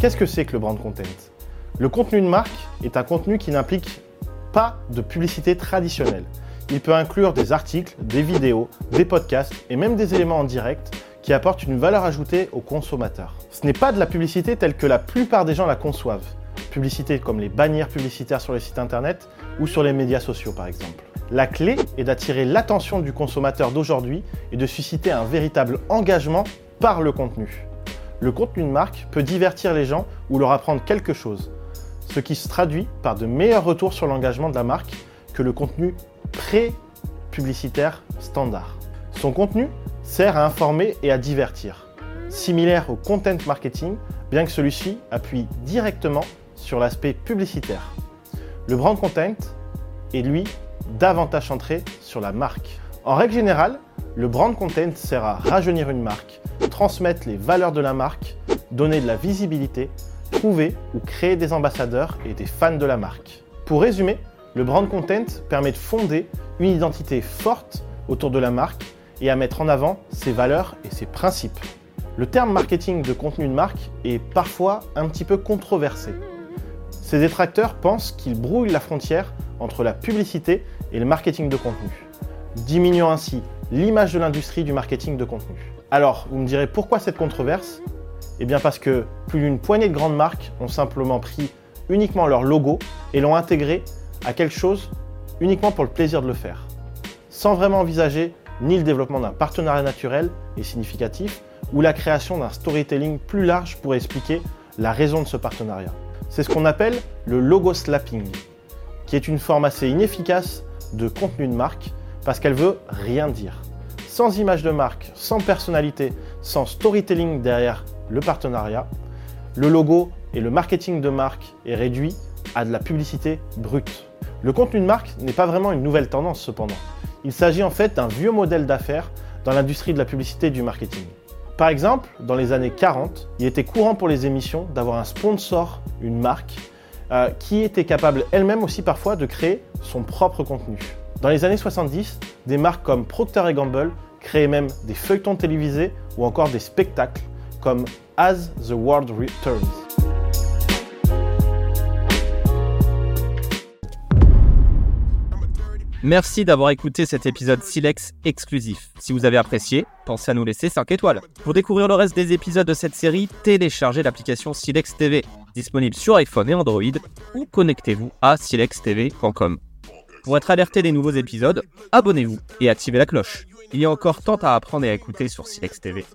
Qu'est-ce que c'est que le brand content? Le contenu de marque est un contenu qui n'implique pas de publicité traditionnelle. Il peut inclure des articles, des vidéos, des podcasts et même des éléments en direct qui apportent une valeur ajoutée aux consommateurs. Ce n'est pas de la publicité telle que la plupart des gens la conçoivent. Publicité comme les bannières publicitaires sur les sites internet ou sur les médias sociaux par exemple. La clé est d'attirer l'attention du consommateur d'aujourd'hui et de susciter un véritable engagement par le contenu le contenu de marque peut divertir les gens ou leur apprendre quelque chose, ce qui se traduit par de meilleurs retours sur l'engagement de la marque que le contenu pré-publicitaire standard. Son contenu sert à informer et à divertir, similaire au content marketing, bien que celui-ci appuie directement sur l'aspect publicitaire. Le brand content est lui davantage centré sur la marque. En règle générale, le brand content sert à rajeunir une marque, transmettre les valeurs de la marque, donner de la visibilité, trouver ou créer des ambassadeurs et des fans de la marque. Pour résumer, le brand content permet de fonder une identité forte autour de la marque et à mettre en avant ses valeurs et ses principes. Le terme marketing de contenu de marque est parfois un petit peu controversé. Ses détracteurs pensent qu'il brouille la frontière entre la publicité et le marketing de contenu, diminuant ainsi l'image de l'industrie du marketing de contenu. Alors, vous me direz pourquoi cette controverse? Eh bien parce que plus d'une poignée de grandes marques ont simplement pris uniquement leur logo et l'ont intégré à quelque chose uniquement pour le plaisir de le faire, sans vraiment envisager ni le développement d'un partenariat naturel et significatif, ou la création d'un storytelling plus large pour expliquer la raison de ce partenariat. C'est ce qu'on appelle le logo slapping, qui est une forme assez inefficace de contenu de marque parce qu'elle veut rien dire sans image de marque, sans personnalité, sans storytelling derrière le partenariat, le logo et le marketing de marque est réduit à de la publicité brute. Le contenu de marque n'est pas vraiment une nouvelle tendance cependant. Il s'agit en fait d'un vieux modèle d'affaires dans l'industrie de la publicité et du marketing. Par exemple, dans les années 40, il était courant pour les émissions d'avoir un sponsor, une marque, euh, qui était capable elle-même aussi parfois de créer son propre contenu. Dans les années 70, des marques comme Procter Gamble créaient même des feuilletons télévisés ou encore des spectacles comme As the World Returns. Merci d'avoir écouté cet épisode Silex exclusif. Si vous avez apprécié, pensez à nous laisser 5 étoiles. Pour découvrir le reste des épisodes de cette série, téléchargez l'application Silex TV, disponible sur iPhone et Android, ou connectez-vous à silextv.com. Pour être alerté des nouveaux épisodes, abonnez-vous et activez la cloche. Il y a encore tant à apprendre et à écouter sur Silex TV.